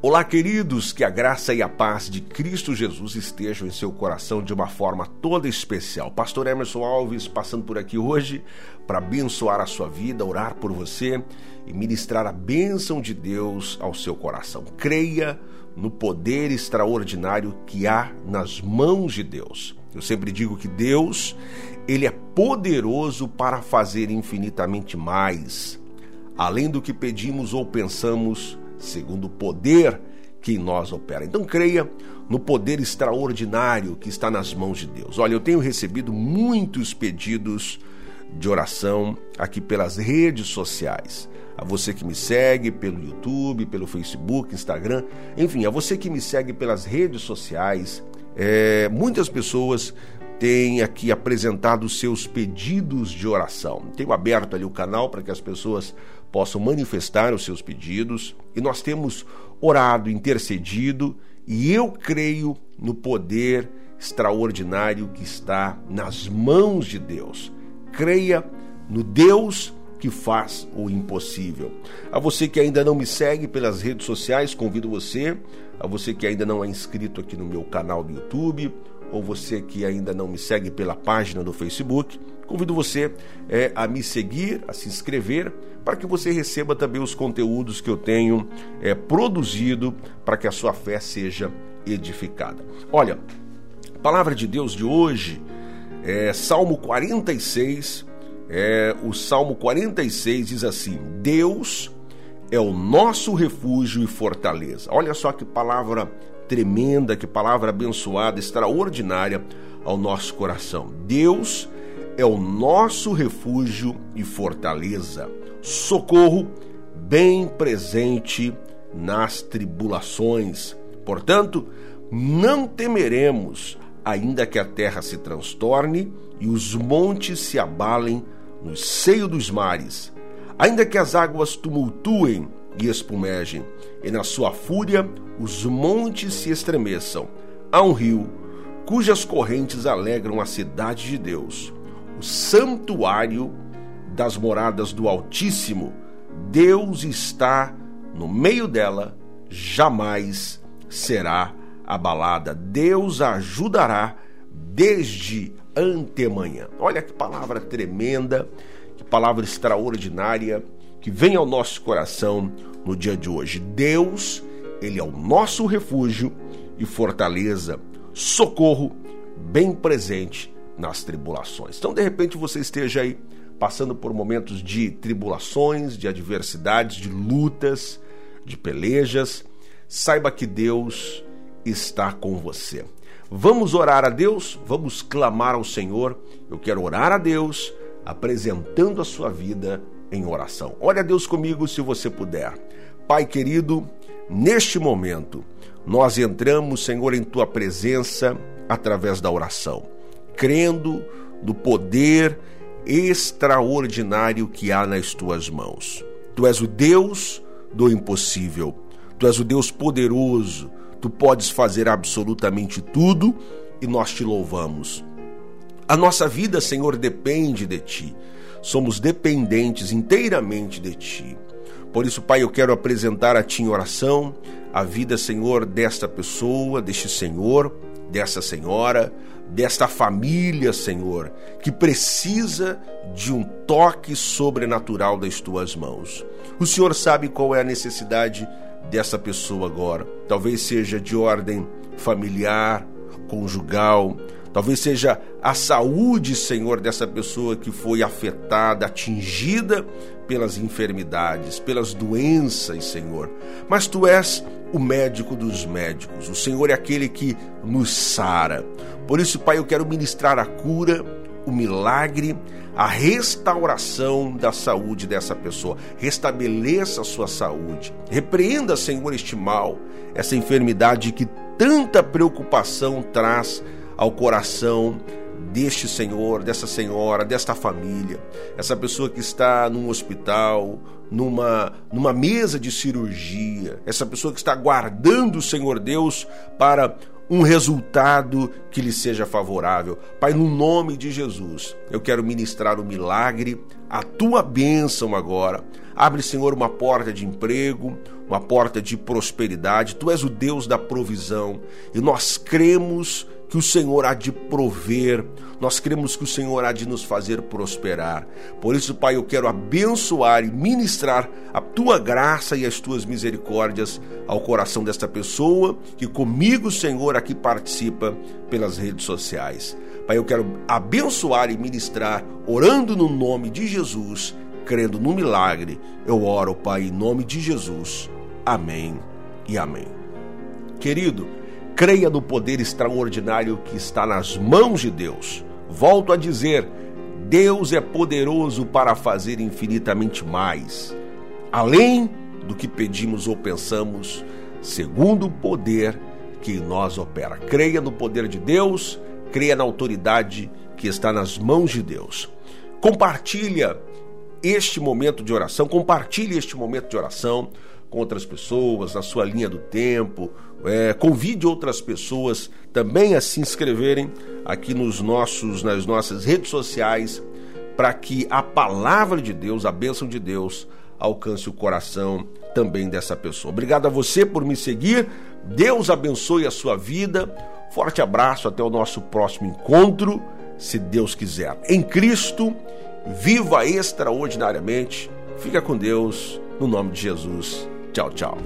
Olá, queridos, que a graça e a paz de Cristo Jesus estejam em seu coração de uma forma toda especial. Pastor Emerson Alves passando por aqui hoje para abençoar a sua vida, orar por você e ministrar a bênção de Deus ao seu coração. Creia no poder extraordinário que há nas mãos de Deus. Eu sempre digo que Deus, ele é poderoso para fazer infinitamente mais, além do que pedimos ou pensamos segundo o poder que em nós opera. Então creia no poder extraordinário que está nas mãos de Deus. Olha, eu tenho recebido muitos pedidos de oração aqui pelas redes sociais. A você que me segue pelo YouTube, pelo Facebook, Instagram, enfim, a você que me segue pelas redes sociais, é, muitas pessoas têm aqui apresentado seus pedidos de oração. Tenho aberto ali o canal para que as pessoas possam manifestar os seus pedidos e nós temos orado, intercedido e eu creio no poder extraordinário que está nas mãos de Deus. Creia no Deus que faz o impossível. A você que ainda não me segue pelas redes sociais, convido você, a você que ainda não é inscrito aqui no meu canal do YouTube, ou você que ainda não me segue pela página do Facebook, convido você é, a me seguir, a se inscrever, para que você receba também os conteúdos que eu tenho é, produzido para que a sua fé seja edificada. Olha, a palavra de Deus de hoje é Salmo 46. É, o Salmo 46 diz assim: Deus é o nosso refúgio e fortaleza. Olha só que palavra tremenda, que palavra abençoada, extraordinária ao nosso coração. Deus é o nosso refúgio e fortaleza, socorro bem presente nas tribulações. Portanto, não temeremos, ainda que a terra se transtorne e os montes se abalem no seio dos mares, ainda que as águas tumultuem e espumejem, e na sua fúria os montes se estremeçam. Há um rio cujas correntes alegram a cidade de Deus, o santuário das moradas do Altíssimo. Deus está no meio dela, jamais será abalada. Deus a ajudará desde antemanhã. Olha que palavra tremenda, que palavra extraordinária que vem ao nosso coração no dia de hoje. Deus, ele é o nosso refúgio e fortaleza, socorro bem presente nas tribulações. Então, de repente, você esteja aí passando por momentos de tribulações, de adversidades, de lutas, de pelejas, saiba que Deus está com você. Vamos orar a Deus, vamos clamar ao Senhor. Eu quero orar a Deus, apresentando a sua vida em oração. Olha Deus comigo se você puder. Pai querido, neste momento, nós entramos, Senhor, em tua presença através da oração, crendo no poder extraordinário que há nas tuas mãos. Tu és o Deus do impossível. Tu és o Deus poderoso. Tu podes fazer absolutamente tudo e nós te louvamos. A nossa vida, Senhor, depende de ti somos dependentes inteiramente de Ti. Por isso, Pai, eu quero apresentar a Ti em oração a vida, Senhor, desta pessoa, deste Senhor, dessa senhora, desta família, Senhor, que precisa de um toque sobrenatural das Tuas mãos. O Senhor sabe qual é a necessidade dessa pessoa agora. Talvez seja de ordem familiar, conjugal, Talvez seja a saúde, Senhor, dessa pessoa que foi afetada, atingida pelas enfermidades, pelas doenças, Senhor. Mas tu és o médico dos médicos. O Senhor é aquele que nos sara. Por isso, Pai, eu quero ministrar a cura, o milagre, a restauração da saúde dessa pessoa. Restabeleça a sua saúde. Repreenda, Senhor, este mal, essa enfermidade que tanta preocupação traz ao coração deste senhor, dessa senhora, desta família, essa pessoa que está num hospital, numa, numa mesa de cirurgia, essa pessoa que está aguardando o Senhor Deus para um resultado que lhe seja favorável. Pai, no nome de Jesus, eu quero ministrar o milagre, a tua bênção agora. Abre, Senhor, uma porta de emprego, uma porta de prosperidade, tu és o Deus da provisão e nós cremos que o Senhor há de prover, nós cremos que o Senhor há de nos fazer prosperar. Por isso, Pai, eu quero abençoar e ministrar a tua graça e as tuas misericórdias ao coração desta pessoa que comigo, Senhor, aqui participa pelas redes sociais. Pai, eu quero abençoar e ministrar, orando no nome de Jesus, crendo no milagre. Eu oro, Pai, em nome de Jesus. Amém e amém. Querido, creia no poder extraordinário que está nas mãos de Deus. Volto a dizer: Deus é poderoso para fazer infinitamente mais, além do que pedimos ou pensamos, segundo o poder que em nós opera. Creia no poder de Deus, creia na autoridade que está nas mãos de Deus. Compartilha este momento de oração, compartilhe este momento de oração com outras pessoas, na sua linha do tempo. É, convide outras pessoas também a se inscreverem aqui nos nossos, nas nossas redes sociais para que a palavra de Deus, a bênção de Deus, alcance o coração também dessa pessoa. Obrigado a você por me seguir. Deus abençoe a sua vida. Forte abraço, até o nosso próximo encontro, se Deus quiser. Em Cristo, viva extraordinariamente. Fica com Deus, no nome de Jesus. 要找。